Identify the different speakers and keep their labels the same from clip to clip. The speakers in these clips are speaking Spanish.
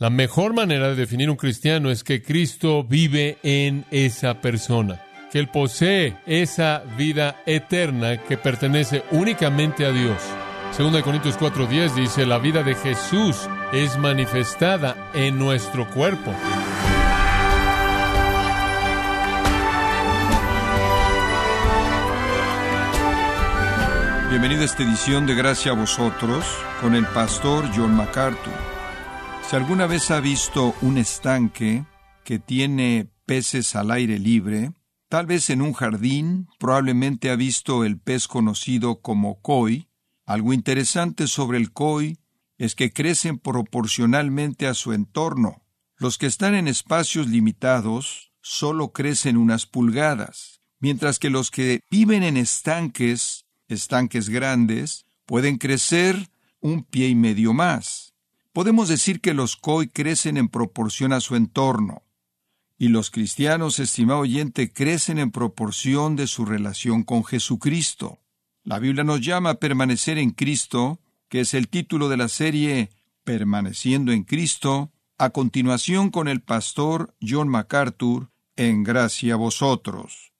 Speaker 1: La mejor manera de definir un cristiano es que Cristo vive en esa persona, que Él posee esa vida eterna que pertenece únicamente a Dios. Segunda de Corintios 4:10 dice, la vida de Jesús es manifestada en nuestro cuerpo.
Speaker 2: Bienvenido a esta edición de Gracia a vosotros con el pastor John MacArthur. Si alguna vez ha visto un estanque que tiene peces al aire libre, tal vez en un jardín, probablemente ha visto el pez conocido como koi. Algo interesante sobre el koi es que crecen proporcionalmente a su entorno. Los que están en espacios limitados solo crecen unas pulgadas, mientras que los que viven en estanques estanques grandes, pueden crecer un pie y medio más. Podemos decir que los koi crecen en proporción a su entorno. Y los cristianos, estimado oyente, crecen en proporción de su relación con Jesucristo. La Biblia nos llama a permanecer en Cristo, que es el título de la serie Permaneciendo en Cristo, a continuación con el pastor John MacArthur, en gracia a vosotros.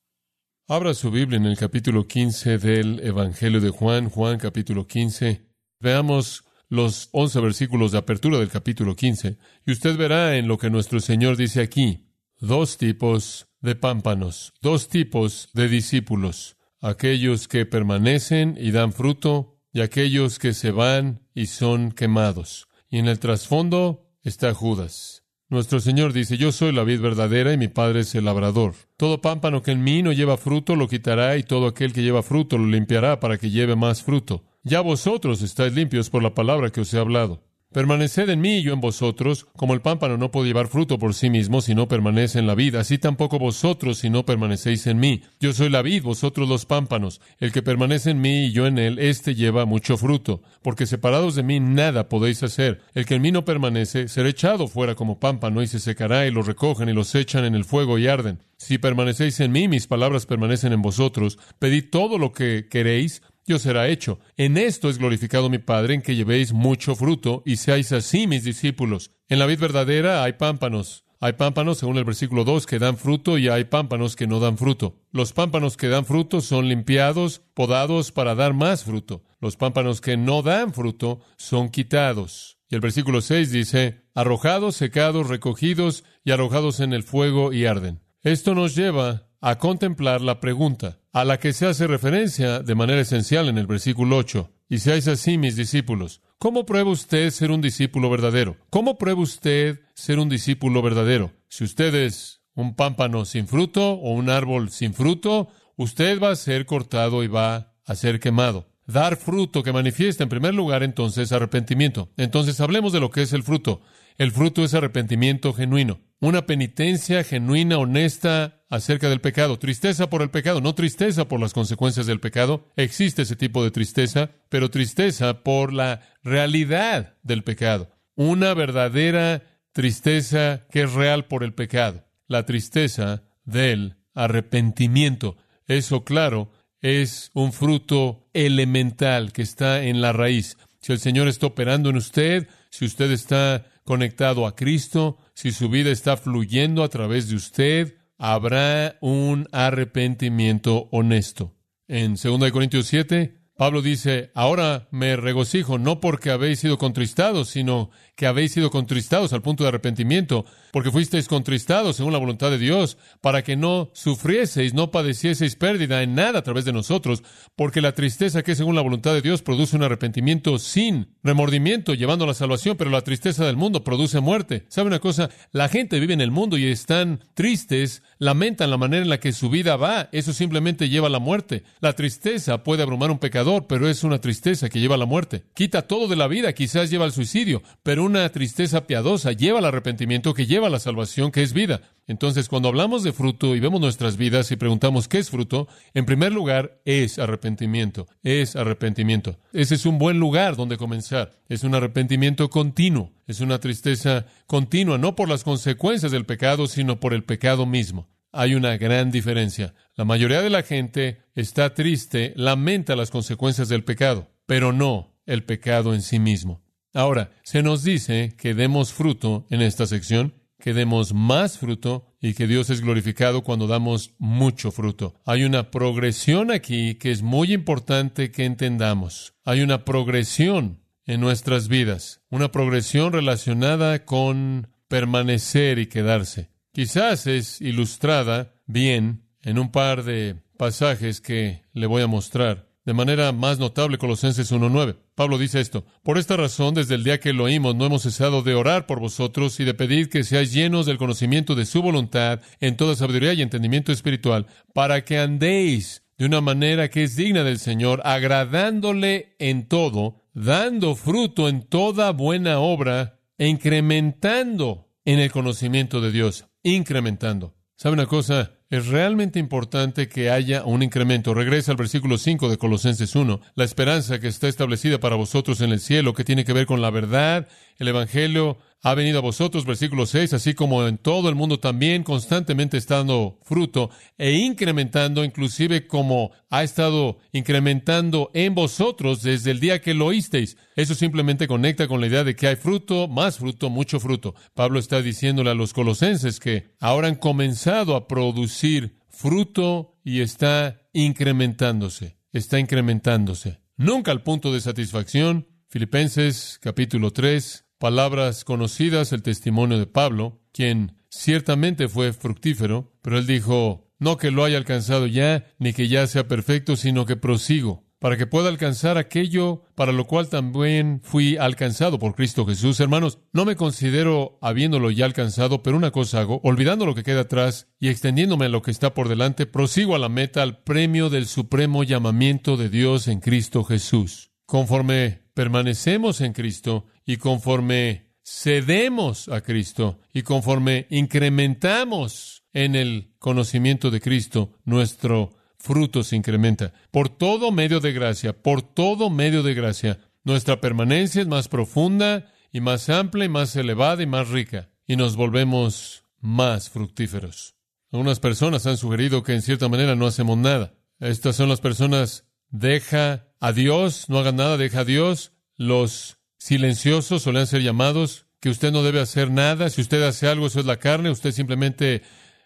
Speaker 1: Abra su Biblia en el capítulo 15 del Evangelio de Juan, Juan capítulo 15. Veamos los 11 versículos de apertura del capítulo 15, y usted verá en lo que nuestro Señor dice aquí, dos tipos de pámpanos, dos tipos de discípulos, aquellos que permanecen y dan fruto, y aquellos que se van y son quemados. Y en el trasfondo está Judas. Nuestro Señor dice, Yo soy la vid verdadera y mi Padre es el labrador. Todo pámpano que en mí no lleva fruto lo quitará y todo aquel que lleva fruto lo limpiará para que lleve más fruto. Ya vosotros estáis limpios por la palabra que os he hablado. Permaneced en mí y yo en vosotros, como el pámpano no puede llevar fruto por sí mismo si no permanece en la vida, así tampoco vosotros si no permanecéis en mí. Yo soy la vid, vosotros los pámpanos. El que permanece en mí y yo en él, éste lleva mucho fruto, porque separados de mí nada podéis hacer. El que en mí no permanece será echado fuera como pámpano y se secará y los recogen y los echan en el fuego y arden. Si permanecéis en mí, mis palabras permanecen en vosotros, pedid todo lo que queréis yo será hecho. En esto es glorificado mi Padre, en que llevéis mucho fruto y seáis así mis discípulos. En la vid verdadera hay pámpanos. Hay pámpanos, según el versículo 2, que dan fruto y hay pámpanos que no dan fruto. Los pámpanos que dan fruto son limpiados, podados para dar más fruto. Los pámpanos que no dan fruto son quitados. Y el versículo 6 dice, arrojados, secados, recogidos y arrojados en el fuego y arden. Esto nos lleva a contemplar la pregunta, a la que se hace referencia de manera esencial en el versículo 8. Y seáis así mis discípulos. ¿Cómo prueba usted ser un discípulo verdadero? ¿Cómo prueba usted ser un discípulo verdadero? Si usted es un pámpano sin fruto o un árbol sin fruto, usted va a ser cortado y va a ser quemado. Dar fruto que manifiesta en primer lugar entonces arrepentimiento. Entonces hablemos de lo que es el fruto. El fruto es arrepentimiento genuino, una penitencia genuina, honesta acerca del pecado, tristeza por el pecado, no tristeza por las consecuencias del pecado. Existe ese tipo de tristeza, pero tristeza por la realidad del pecado. Una verdadera tristeza que es real por el pecado. La tristeza del arrepentimiento. Eso, claro, es un fruto elemental que está en la raíz. Si el Señor está operando en usted, si usted está conectado a Cristo, si su vida está fluyendo a través de usted, habrá un arrepentimiento honesto. En 2 Corintios 7, Pablo dice, ahora me regocijo no porque habéis sido contristados, sino que habéis sido contristados al punto de arrepentimiento, porque fuisteis contristados según la voluntad de Dios, para que no sufrieseis, no padecieseis pérdida en nada a través de nosotros, porque la tristeza que según la voluntad de Dios produce un arrepentimiento sin remordimiento, llevando a la salvación, pero la tristeza del mundo produce muerte. ¿Sabe una cosa? La gente vive en el mundo y están tristes, lamentan la manera en la que su vida va, eso simplemente lleva a la muerte. La tristeza puede abrumar un pecador, pero es una tristeza que lleva a la muerte. Quita todo de la vida, quizás lleva al suicidio, pero una tristeza piadosa lleva al arrepentimiento que lleva a la salvación, que es vida. Entonces, cuando hablamos de fruto y vemos nuestras vidas y preguntamos qué es fruto, en primer lugar es arrepentimiento, es arrepentimiento. Ese es un buen lugar donde comenzar. Es un arrepentimiento continuo, es una tristeza continua, no por las consecuencias del pecado, sino por el pecado mismo hay una gran diferencia. La mayoría de la gente está triste, lamenta las consecuencias del pecado, pero no el pecado en sí mismo. Ahora, se nos dice que demos fruto en esta sección, que demos más fruto y que Dios es glorificado cuando damos mucho fruto. Hay una progresión aquí que es muy importante que entendamos. Hay una progresión en nuestras vidas, una progresión relacionada con permanecer y quedarse. Quizás es ilustrada bien en un par de pasajes que le voy a mostrar. De manera más notable, Colosenses 1.9. Pablo dice esto, por esta razón, desde el día que lo oímos, no hemos cesado de orar por vosotros y de pedir que seáis llenos del conocimiento de su voluntad en toda sabiduría y entendimiento espiritual, para que andéis de una manera que es digna del Señor, agradándole en todo, dando fruto en toda buena obra e incrementando en el conocimiento de Dios, incrementando. ¿Sabe una cosa? Es realmente importante que haya un incremento. Regresa al versículo 5 de Colosenses 1. La esperanza que está establecida para vosotros en el cielo, que tiene que ver con la verdad, el Evangelio, ha venido a vosotros, versículo 6, así como en todo el mundo también, constantemente está dando fruto e incrementando, inclusive como ha estado incrementando en vosotros desde el día que lo oísteis. Eso simplemente conecta con la idea de que hay fruto, más fruto, mucho fruto. Pablo está diciéndole a los colosenses que ahora han comenzado a producir fruto y está incrementándose, está incrementándose. Nunca al punto de satisfacción. Filipenses capítulo 3, palabras conocidas, el testimonio de Pablo, quien ciertamente fue fructífero, pero él dijo, no que lo haya alcanzado ya, ni que ya sea perfecto, sino que prosigo, para que pueda alcanzar aquello para lo cual también fui alcanzado por Cristo Jesús. Hermanos, no me considero habiéndolo ya alcanzado, pero una cosa hago, olvidando lo que queda atrás y extendiéndome a lo que está por delante, prosigo a la meta, al premio del supremo llamamiento de Dios en Cristo Jesús. Conforme permanecemos en Cristo y conforme cedemos a Cristo y conforme incrementamos en el conocimiento de Cristo, nuestro fruto se incrementa. Por todo medio de gracia, por todo medio de gracia, nuestra permanencia es más profunda y más amplia y más elevada y más rica, y nos volvemos más fructíferos. Algunas personas han sugerido que en cierta manera no hacemos nada. Estas son las personas, deja a Dios, no haga nada, deja a Dios. Los silenciosos suelen ser llamados, que usted no debe hacer nada. Si usted hace algo, eso es la carne. Usted simplemente,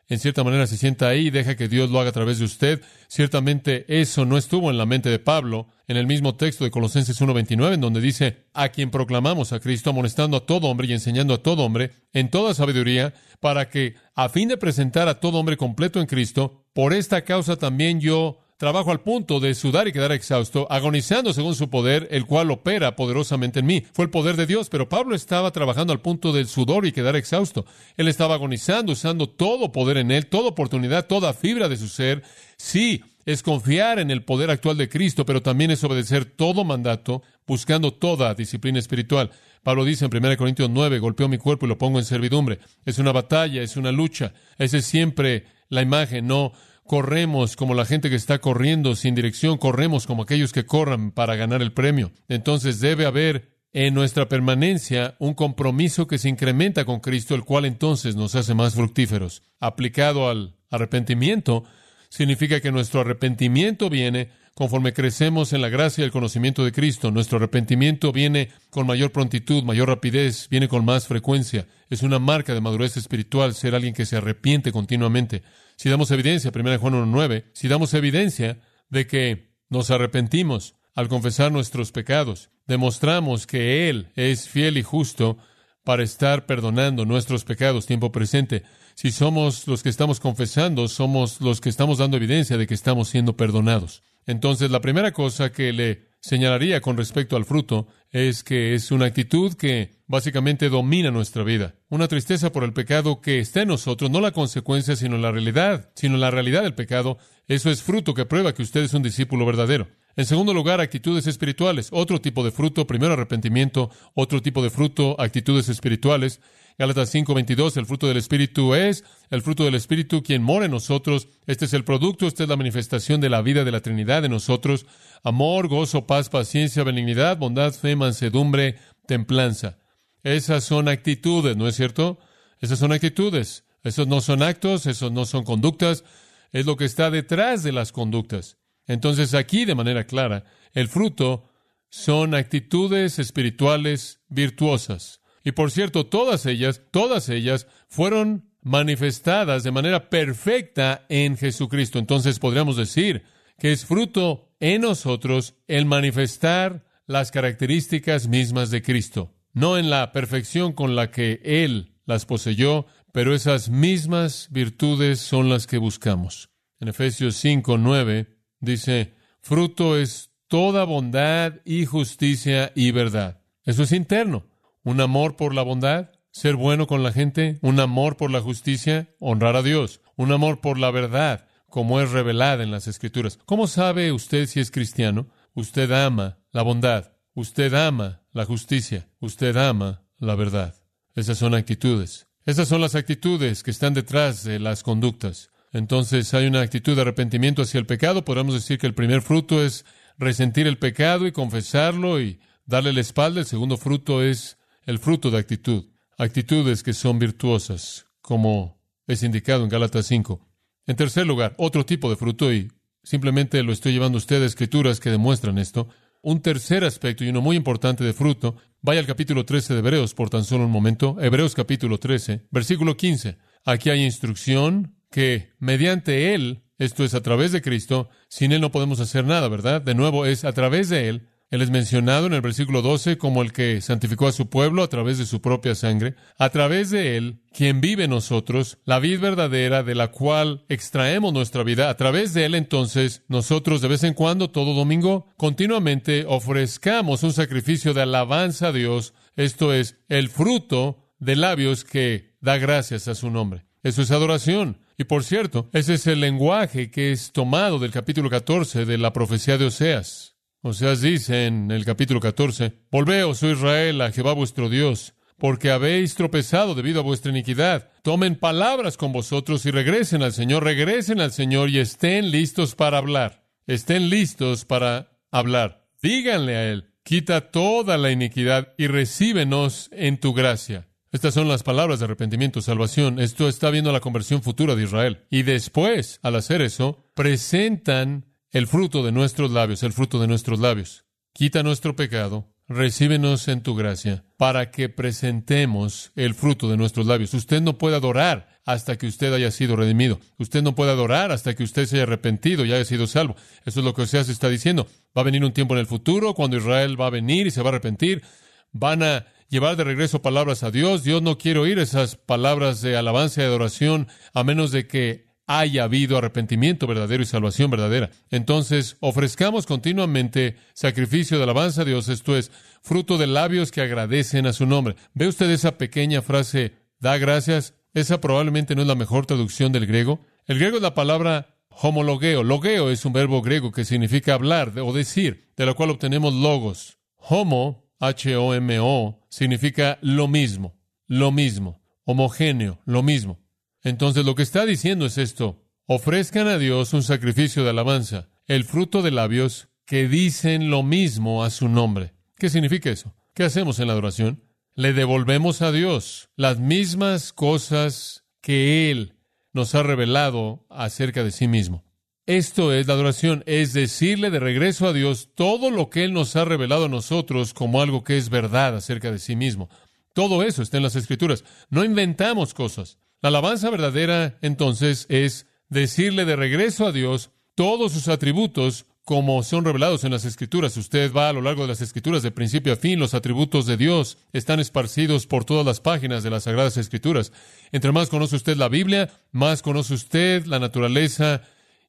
Speaker 1: en cierta manera, se sienta ahí y deja que Dios lo haga a través de usted. Ciertamente eso no estuvo en la mente de Pablo en el mismo texto de Colosenses 1.29, en donde dice, a quien proclamamos a Cristo, amonestando a todo hombre y enseñando a todo hombre en toda sabiduría, para que, a fin de presentar a todo hombre completo en Cristo, por esta causa también yo trabajo al punto de sudar y quedar exhausto, agonizando según su poder, el cual opera poderosamente en mí. Fue el poder de Dios, pero Pablo estaba trabajando al punto del sudor y quedar exhausto. Él estaba agonizando, usando todo poder en él, toda oportunidad, toda fibra de su ser. Sí, es confiar en el poder actual de Cristo, pero también es obedecer todo mandato, buscando toda disciplina espiritual. Pablo dice en 1 Corintios 9, golpeo mi cuerpo y lo pongo en servidumbre. Es una batalla, es una lucha. Esa es siempre la imagen, no corremos como la gente que está corriendo sin dirección, corremos como aquellos que corran para ganar el premio. Entonces debe haber en nuestra permanencia un compromiso que se incrementa con Cristo, el cual entonces nos hace más fructíferos. Aplicado al arrepentimiento, significa que nuestro arrepentimiento viene conforme crecemos en la gracia y el conocimiento de Cristo. Nuestro arrepentimiento viene con mayor prontitud, mayor rapidez, viene con más frecuencia. Es una marca de madurez espiritual ser alguien que se arrepiente continuamente si damos evidencia, 1 Juan 1.9, si damos evidencia de que nos arrepentimos al confesar nuestros pecados, demostramos que Él es fiel y justo para estar perdonando nuestros pecados tiempo presente. Si somos los que estamos confesando, somos los que estamos dando evidencia de que estamos siendo perdonados. Entonces, la primera cosa que le señalaría con respecto al fruto es que es una actitud que básicamente domina nuestra vida. Una tristeza por el pecado que está en nosotros, no la consecuencia, sino la realidad, sino la realidad del pecado. Eso es fruto que prueba que usted es un discípulo verdadero. En segundo lugar, actitudes espirituales. Otro tipo de fruto, primero arrepentimiento, otro tipo de fruto, actitudes espirituales. Gálatas 5:22, el fruto del Espíritu es el fruto del Espíritu quien mora en nosotros. Este es el producto, esta es la manifestación de la vida de la Trinidad en nosotros. Amor, gozo, paz, paciencia, benignidad, bondad, fe, mansedumbre, templanza. Esas son actitudes, ¿no es cierto? Esas son actitudes. Esos no son actos, esos no son conductas, es lo que está detrás de las conductas. Entonces aquí, de manera clara, el fruto son actitudes espirituales virtuosas. Y por cierto, todas ellas, todas ellas fueron manifestadas de manera perfecta en Jesucristo. Entonces podríamos decir que es fruto en nosotros el manifestar las características mismas de Cristo, no en la perfección con la que Él las poseyó, pero esas mismas virtudes son las que buscamos. En Efesios 5, 9 dice, fruto es toda bondad y justicia y verdad. Eso es interno. Un amor por la bondad, ser bueno con la gente, un amor por la justicia, honrar a Dios, un amor por la verdad, como es revelada en las Escrituras. ¿Cómo sabe usted si es cristiano? Usted ama la bondad, usted ama la justicia, usted ama la verdad. Esas son actitudes. Esas son las actitudes que están detrás de las conductas. Entonces hay una actitud de arrepentimiento hacia el pecado. Podemos decir que el primer fruto es resentir el pecado y confesarlo y darle la espalda. El segundo fruto es el fruto de actitud. Actitudes que son virtuosas, como es indicado en Gálatas 5. En tercer lugar, otro tipo de fruto, y simplemente lo estoy llevando a usted a escrituras que demuestran esto. Un tercer aspecto y uno muy importante de fruto, vaya al capítulo 13 de Hebreos por tan solo un momento. Hebreos capítulo 13, versículo 15. Aquí hay instrucción que mediante Él, esto es a través de Cristo, sin Él no podemos hacer nada, ¿verdad? De nuevo, es a través de Él. Él es mencionado en el versículo 12 como el que santificó a su pueblo a través de su propia sangre. A través de Él, quien vive nosotros, la vida verdadera de la cual extraemos nuestra vida. A través de Él, entonces, nosotros de vez en cuando, todo domingo, continuamente ofrezcamos un sacrificio de alabanza a Dios. Esto es el fruto de labios que da gracias a su nombre. Eso es adoración. Y por cierto, ese es el lenguaje que es tomado del capítulo 14 de la profecía de Oseas. Oseas dice en el capítulo 14, Volveos, oh Israel, a Jehová vuestro Dios, porque habéis tropezado debido a vuestra iniquidad. Tomen palabras con vosotros y regresen al Señor, regresen al Señor y estén listos para hablar. Estén listos para hablar. Díganle a Él, quita toda la iniquidad y recíbenos en tu gracia. Estas son las palabras de arrepentimiento, salvación. Esto está viendo la conversión futura de Israel. Y después, al hacer eso, presentan el fruto de nuestros labios, el fruto de nuestros labios. Quita nuestro pecado, recíbenos en tu gracia, para que presentemos el fruto de nuestros labios. Usted no puede adorar hasta que usted haya sido redimido. Usted no puede adorar hasta que usted se haya arrepentido y haya sido salvo. Eso es lo que Oseas está diciendo. Va a venir un tiempo en el futuro cuando Israel va a venir y se va a arrepentir. Van a llevar de regreso palabras a Dios. Dios no quiere oír esas palabras de alabanza y adoración a menos de que haya habido arrepentimiento verdadero y salvación verdadera. Entonces, ofrezcamos continuamente sacrificio de alabanza a Dios, esto es, fruto de labios que agradecen a su nombre. ¿Ve usted esa pequeña frase, da gracias? Esa probablemente no es la mejor traducción del griego. El griego es la palabra homologeo. Logeo es un verbo griego que significa hablar o decir, de lo cual obtenemos logos. Homo H-O-M-O, significa lo mismo, lo mismo, homogéneo, lo mismo. Entonces lo que está diciendo es esto, ofrezcan a Dios un sacrificio de alabanza, el fruto de labios que dicen lo mismo a su nombre. ¿Qué significa eso? ¿Qué hacemos en la adoración? Le devolvemos a Dios las mismas cosas que Él nos ha revelado acerca de sí mismo. Esto es la adoración, es decirle de regreso a Dios todo lo que Él nos ha revelado a nosotros como algo que es verdad acerca de sí mismo. Todo eso está en las Escrituras. No inventamos cosas. La alabanza verdadera, entonces, es decirle de regreso a Dios todos sus atributos como son revelados en las Escrituras. Usted va a lo largo de las Escrituras de principio a fin, los atributos de Dios están esparcidos por todas las páginas de las Sagradas Escrituras. Entre más conoce usted la Biblia, más conoce usted la naturaleza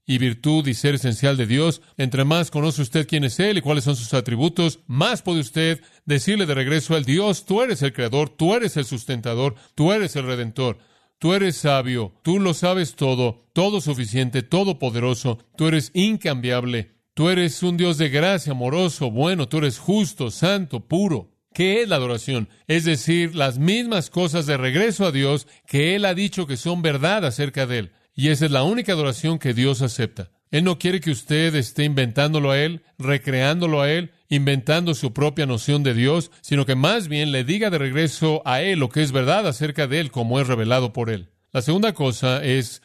Speaker 1: y virtud y ser esencial de Dios, entre más conoce usted quién es Él y cuáles son sus atributos, más puede usted decirle de regreso al Dios, tú eres el creador, tú eres el sustentador, tú eres el redentor, tú eres sabio, tú lo sabes todo, todo suficiente, todopoderoso, tú eres incambiable, tú eres un Dios de gracia, amoroso, bueno, tú eres justo, santo, puro. ¿Qué es la adoración? Es decir, las mismas cosas de regreso a Dios que Él ha dicho que son verdad acerca de Él. Y esa es la única adoración que Dios acepta. Él no quiere que usted esté inventándolo a Él, recreándolo a Él, inventando su propia noción de Dios, sino que más bien le diga de regreso a Él lo que es verdad acerca de Él, como es revelado por Él. La segunda cosa es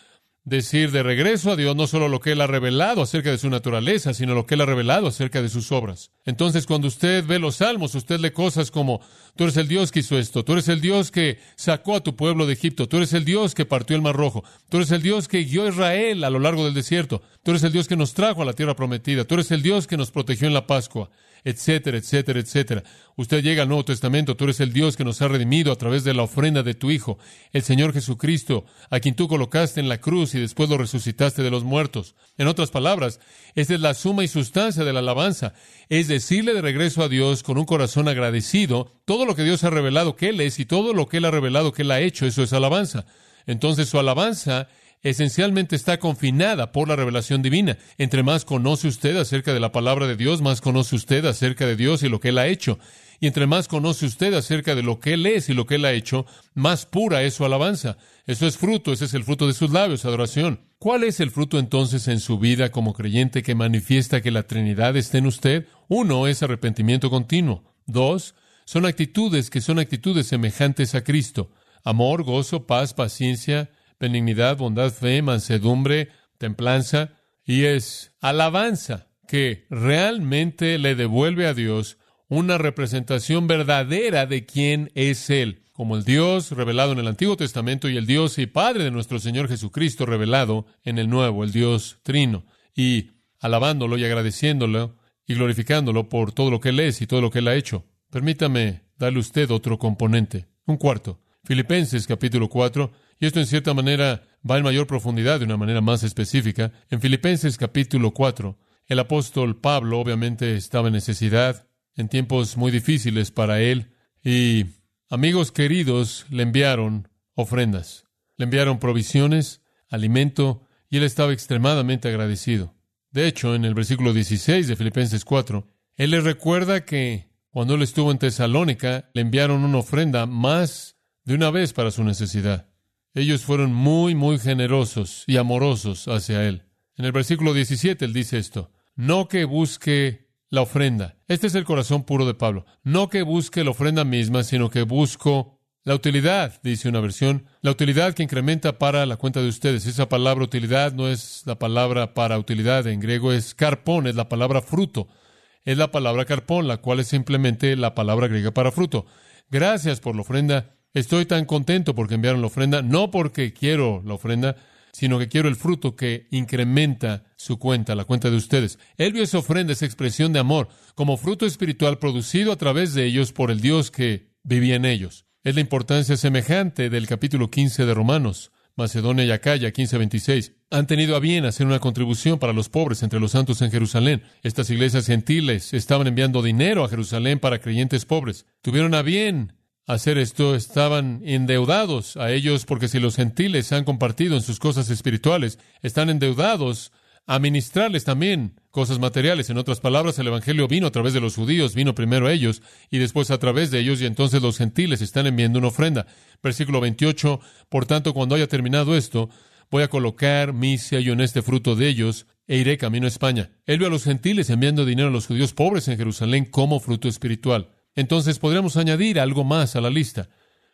Speaker 1: decir de regreso a Dios no solo lo que Él ha revelado acerca de su naturaleza, sino lo que Él ha revelado acerca de sus obras. Entonces, cuando usted ve los salmos, usted lee cosas como, tú eres el Dios que hizo esto, tú eres el Dios que sacó a tu pueblo de Egipto, tú eres el Dios que partió el mar rojo, tú eres el Dios que guió a Israel a lo largo del desierto, tú eres el Dios que nos trajo a la tierra prometida, tú eres el Dios que nos protegió en la Pascua etcétera, etcétera, etcétera. Usted llega al Nuevo Testamento, tú eres el Dios que nos ha redimido a través de la ofrenda de tu Hijo, el Señor Jesucristo, a quien tú colocaste en la cruz y después lo resucitaste de los muertos. En otras palabras, esta es la suma y sustancia de la alabanza, es decirle de regreso a Dios con un corazón agradecido todo lo que Dios ha revelado que Él es y todo lo que Él ha revelado que Él ha hecho, eso es alabanza. Entonces su alabanza esencialmente está confinada por la revelación divina. Entre más conoce usted acerca de la palabra de Dios, más conoce usted acerca de Dios y lo que Él ha hecho. Y entre más conoce usted acerca de lo que Él es y lo que Él ha hecho, más pura es su alabanza. Eso es fruto, ese es el fruto de sus labios, adoración. ¿Cuál es el fruto entonces en su vida como creyente que manifiesta que la Trinidad está en usted? Uno es arrepentimiento continuo. Dos, son actitudes que son actitudes semejantes a Cristo. Amor, gozo, paz, paciencia, benignidad, bondad, fe, mansedumbre, templanza, y es alabanza que realmente le devuelve a Dios una representación verdadera de quién es Él, como el Dios revelado en el Antiguo Testamento y el Dios y Padre de nuestro Señor Jesucristo revelado en el Nuevo, el Dios Trino, y alabándolo y agradeciéndolo y glorificándolo por todo lo que Él es y todo lo que Él ha hecho. Permítame darle usted otro componente, un cuarto. Filipenses capítulo 4 y esto en cierta manera va en mayor profundidad, de una manera más específica. En Filipenses capítulo 4, el apóstol Pablo obviamente estaba en necesidad, en tiempos muy difíciles para él, y amigos queridos le enviaron ofrendas, le enviaron provisiones, alimento, y él estaba extremadamente agradecido. De hecho, en el versículo 16 de Filipenses 4, él les recuerda que cuando él estuvo en Tesalónica, le enviaron una ofrenda más de una vez para su necesidad. Ellos fueron muy, muy generosos y amorosos hacia Él. En el versículo 17 Él dice esto, no que busque la ofrenda. Este es el corazón puro de Pablo. No que busque la ofrenda misma, sino que busco la utilidad, dice una versión, la utilidad que incrementa para la cuenta de ustedes. Esa palabra utilidad no es la palabra para utilidad, en griego es carpón, es la palabra fruto. Es la palabra carpón, la cual es simplemente la palabra griega para fruto. Gracias por la ofrenda Estoy tan contento porque enviaron la ofrenda, no porque quiero la ofrenda, sino que quiero el fruto que incrementa su cuenta, la cuenta de ustedes. Él vio esa ofrenda, esa expresión de amor, como fruto espiritual producido a través de ellos por el Dios que vivía en ellos. Es la importancia semejante del capítulo 15 de Romanos. Macedonia y Acaya, 15:26, han tenido a bien hacer una contribución para los pobres entre los santos en Jerusalén. Estas iglesias gentiles estaban enviando dinero a Jerusalén para creyentes pobres. Tuvieron a bien hacer esto estaban endeudados a ellos porque si los gentiles han compartido en sus cosas espirituales, están endeudados a ministrarles también cosas materiales. En otras palabras, el Evangelio vino a través de los judíos, vino primero a ellos y después a través de ellos y entonces los gentiles están enviando una ofrenda. Versículo 28, por tanto, cuando haya terminado esto, voy a colocar mi sello en este fruto de ellos e iré camino a España. Él vio a los gentiles enviando dinero a los judíos pobres en Jerusalén como fruto espiritual. Entonces podríamos añadir algo más a la lista.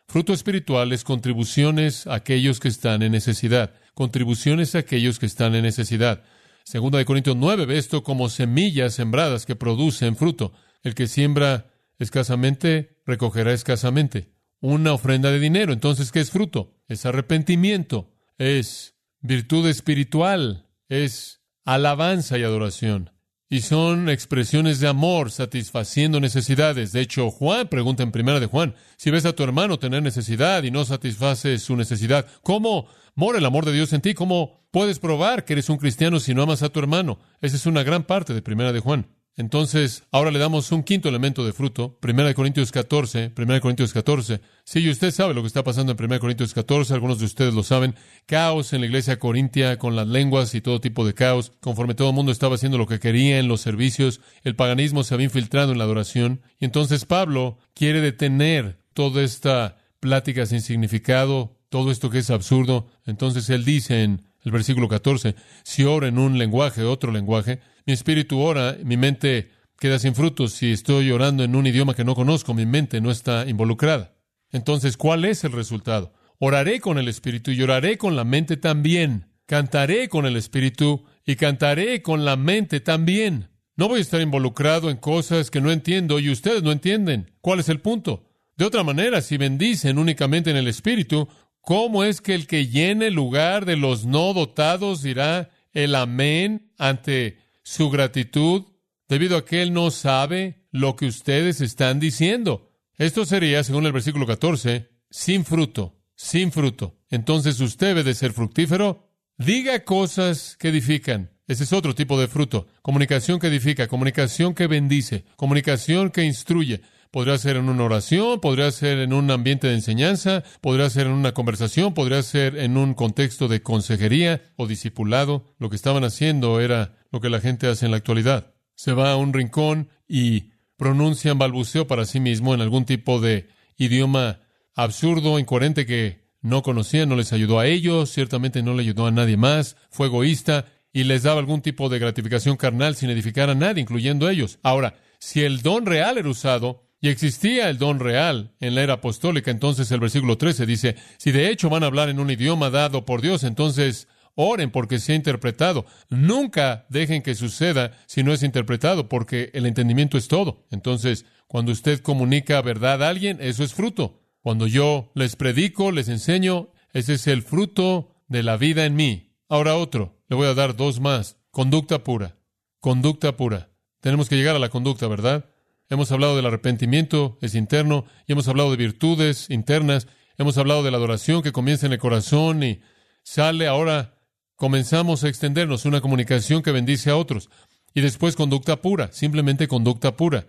Speaker 1: Fruto espiritual es contribuciones a aquellos que están en necesidad. Contribuciones a aquellos que están en necesidad. Segunda de Corintios 9 ve esto como semillas sembradas que producen fruto. El que siembra escasamente recogerá escasamente. Una ofrenda de dinero. Entonces, ¿qué es fruto? Es arrepentimiento. Es virtud espiritual. Es alabanza y adoración y son expresiones de amor satisfaciendo necesidades. De hecho, Juan pregunta en primera de Juan, si ves a tu hermano tener necesidad y no satisfaces su necesidad, ¿cómo mora el amor de Dios en ti? ¿Cómo puedes probar que eres un cristiano si no amas a tu hermano? Esa es una gran parte de primera de Juan. Entonces, ahora le damos un quinto elemento de fruto. Primera de Corintios 14, Primera de Corintios 14. Sí, y usted sabe lo que está pasando en Primera de Corintios 14, algunos de ustedes lo saben. Caos en la iglesia corintia con las lenguas y todo tipo de caos. Conforme todo el mundo estaba haciendo lo que quería en los servicios, el paganismo se había infiltrado en la adoración. Y entonces Pablo quiere detener toda esta plática sin significado, todo esto que es absurdo. Entonces él dice en el versículo 14, si ora en un lenguaje, otro lenguaje, mi espíritu ora, mi mente queda sin frutos. Si estoy orando en un idioma que no conozco, mi mente no está involucrada. Entonces, ¿cuál es el resultado? Oraré con el espíritu y oraré con la mente también. cantaré con el espíritu y cantaré con la mente también. No voy a estar involucrado en cosas que no entiendo y ustedes no entienden. ¿Cuál es el punto? De otra manera, si bendicen únicamente en el espíritu, ¿cómo es que el que llene el lugar de los no dotados dirá el amén ante su gratitud debido a que él no sabe lo que ustedes están diciendo? Esto sería, según el versículo 14, sin fruto, sin fruto. Entonces usted debe de ser fructífero. Diga cosas que edifican. Ese es otro tipo de fruto. Comunicación que edifica, comunicación que bendice, comunicación que instruye. Podría ser en una oración, podría ser en un ambiente de enseñanza, podría ser en una conversación, podría ser en un contexto de consejería o discipulado. Lo que estaban haciendo era lo que la gente hace en la actualidad. Se va a un rincón y pronuncian balbuceo para sí mismo en algún tipo de idioma absurdo, incoherente que no conocían, no les ayudó a ellos, ciertamente no le ayudó a nadie más, fue egoísta y les daba algún tipo de gratificación carnal sin edificar a nadie, incluyendo ellos. Ahora, si el don real era usado, y existía el don real en la era apostólica, entonces el versículo 13 dice, si de hecho van a hablar en un idioma dado por Dios, entonces oren porque sea interpretado. Nunca dejen que suceda si no es interpretado, porque el entendimiento es todo. Entonces, cuando usted comunica verdad a alguien, eso es fruto. Cuando yo les predico, les enseño, ese es el fruto de la vida en mí. Ahora otro, le voy a dar dos más. Conducta pura. Conducta pura. Tenemos que llegar a la conducta, ¿verdad? Hemos hablado del arrepentimiento, es interno, y hemos hablado de virtudes internas, hemos hablado de la adoración que comienza en el corazón y sale ahora comenzamos a extendernos una comunicación que bendice a otros. Y después conducta pura, simplemente conducta pura.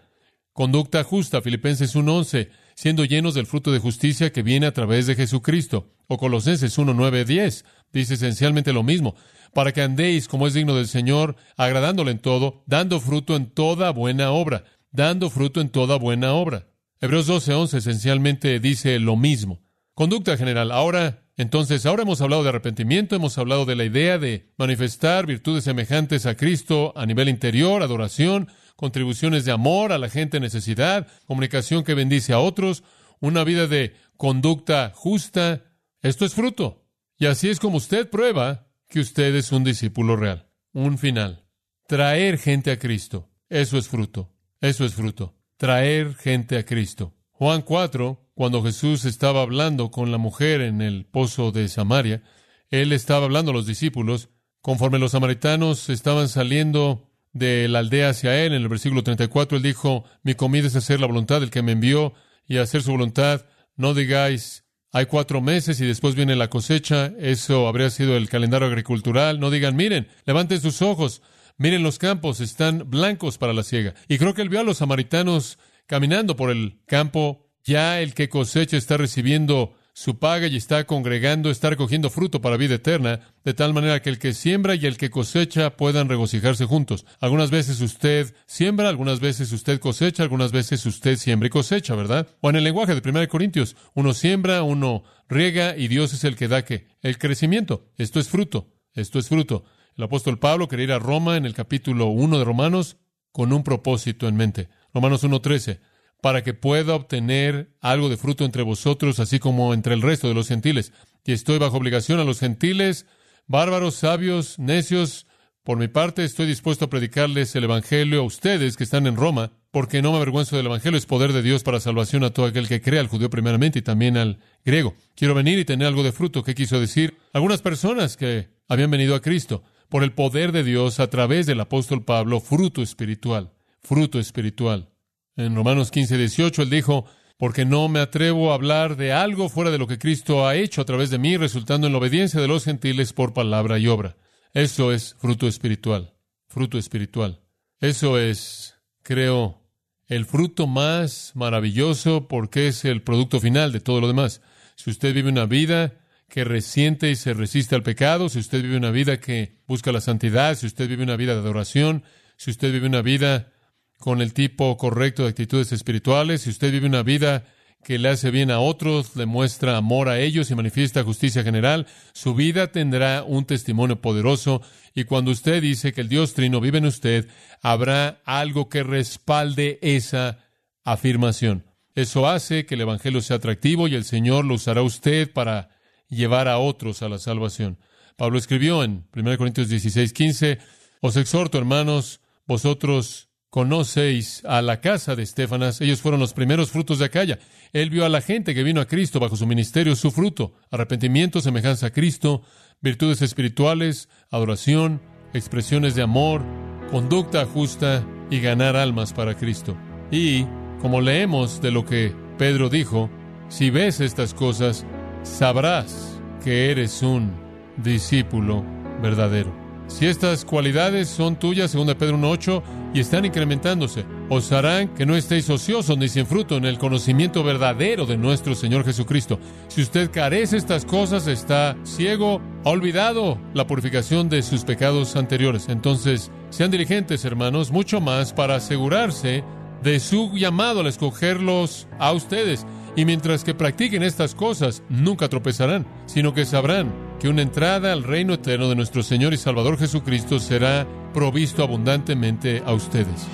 Speaker 1: Conducta justa, Filipenses 1.11, siendo llenos del fruto de justicia que viene a través de Jesucristo. O Colosenses 1.9.10, 10, dice esencialmente lo mismo, para que andéis como es digno del Señor, agradándole en todo, dando fruto en toda buena obra, dando fruto en toda buena obra. Hebreos 12.11 esencialmente dice lo mismo. Conducta general. Ahora entonces, ahora hemos hablado de arrepentimiento, hemos hablado de la idea de manifestar virtudes semejantes a Cristo a nivel interior, adoración, contribuciones de amor a la gente en necesidad, comunicación que bendice a otros, una vida de conducta justa. Esto es fruto. Y así es como usted prueba que usted es un discípulo real. Un final. Traer gente a Cristo. Eso es fruto. Eso es fruto. Traer gente a Cristo. Juan 4, cuando Jesús estaba hablando con la mujer en el pozo de Samaria, él estaba hablando a los discípulos, conforme los samaritanos estaban saliendo de la aldea hacia él, en el versículo 34, él dijo, mi comida es hacer la voluntad del que me envió y hacer su voluntad. No digáis, hay cuatro meses y después viene la cosecha, eso habría sido el calendario agricultural. No digan, miren, levanten sus ojos, miren los campos, están blancos para la siega. Y creo que él vio a los samaritanos caminando por el campo, ya el que cosecha está recibiendo su paga y está congregando, está recogiendo fruto para vida eterna, de tal manera que el que siembra y el que cosecha puedan regocijarse juntos. Algunas veces usted siembra, algunas veces usted cosecha, algunas veces usted siembra y cosecha, ¿verdad? O en el lenguaje de 1 Corintios, uno siembra, uno riega y Dios es el que da que el crecimiento. Esto es fruto, esto es fruto. El apóstol Pablo quería ir a Roma en el capítulo 1 de Romanos con un propósito en mente. Romanos 1.13, para que pueda obtener algo de fruto entre vosotros, así como entre el resto de los gentiles. Y estoy bajo obligación a los gentiles, bárbaros, sabios, necios. Por mi parte, estoy dispuesto a predicarles el Evangelio a ustedes que están en Roma, porque no me avergüenzo del Evangelio, es poder de Dios para salvación a todo aquel que crea, al judío primeramente y también al griego. Quiero venir y tener algo de fruto. ¿Qué quiso decir? Algunas personas que habían venido a Cristo por el poder de Dios a través del apóstol Pablo, fruto espiritual fruto espiritual. En Romanos 15, 18, él dijo, porque no me atrevo a hablar de algo fuera de lo que Cristo ha hecho a través de mí, resultando en la obediencia de los gentiles por palabra y obra. Eso es fruto espiritual, fruto espiritual. Eso es, creo, el fruto más maravilloso porque es el producto final de todo lo demás. Si usted vive una vida que resiente y se resiste al pecado, si usted vive una vida que busca la santidad, si usted vive una vida de adoración, si usted vive una vida con el tipo correcto de actitudes espirituales, si usted vive una vida que le hace bien a otros, le muestra amor a ellos y manifiesta justicia general, su vida tendrá un testimonio poderoso y cuando usted dice que el Dios Trino vive en usted, habrá algo que respalde esa afirmación. Eso hace que el Evangelio sea atractivo y el Señor lo usará usted para llevar a otros a la salvación. Pablo escribió en 1 Corintios 16, 15, Os exhorto, hermanos, vosotros conocéis a la casa de Estefanas, ellos fueron los primeros frutos de Acaya. Él vio a la gente que vino a Cristo bajo su ministerio, su fruto, arrepentimiento, semejanza a Cristo, virtudes espirituales, adoración, expresiones de amor, conducta justa y ganar almas para Cristo. Y, como leemos de lo que Pedro dijo, si ves estas cosas, sabrás que eres un discípulo verdadero. Si estas cualidades son tuyas, según Pedro 1.8, y están incrementándose, os harán que no estéis ociosos ni sin fruto en el conocimiento verdadero de nuestro Señor Jesucristo. Si usted carece estas cosas, está ciego, ha olvidado la purificación de sus pecados anteriores. Entonces, sean diligentes, hermanos, mucho más para asegurarse de su llamado al escogerlos a ustedes. Y mientras que practiquen estas cosas, nunca tropezarán, sino que sabrán que una entrada al reino eterno de nuestro Señor y Salvador Jesucristo será provisto abundantemente a ustedes.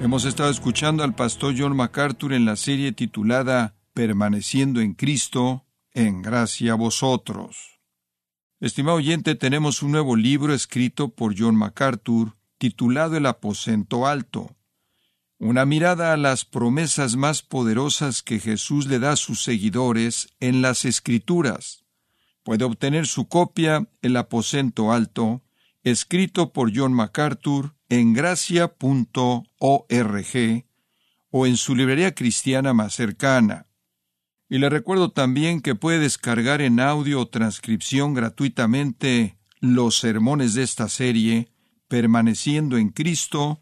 Speaker 2: Hemos estado escuchando al pastor John MacArthur en la serie titulada Permaneciendo en Cristo, en gracia a vosotros. Estimado oyente, tenemos un nuevo libro escrito por John MacArthur titulado El aposento alto, una mirada a las promesas más poderosas que Jesús le da a sus seguidores en las Escrituras. Puede obtener su copia El aposento alto, escrito por John MacArthur en gracia.org o en su librería cristiana más cercana. Y le recuerdo también que puede descargar en audio o transcripción gratuitamente los sermones de esta serie permaneciendo en Cristo,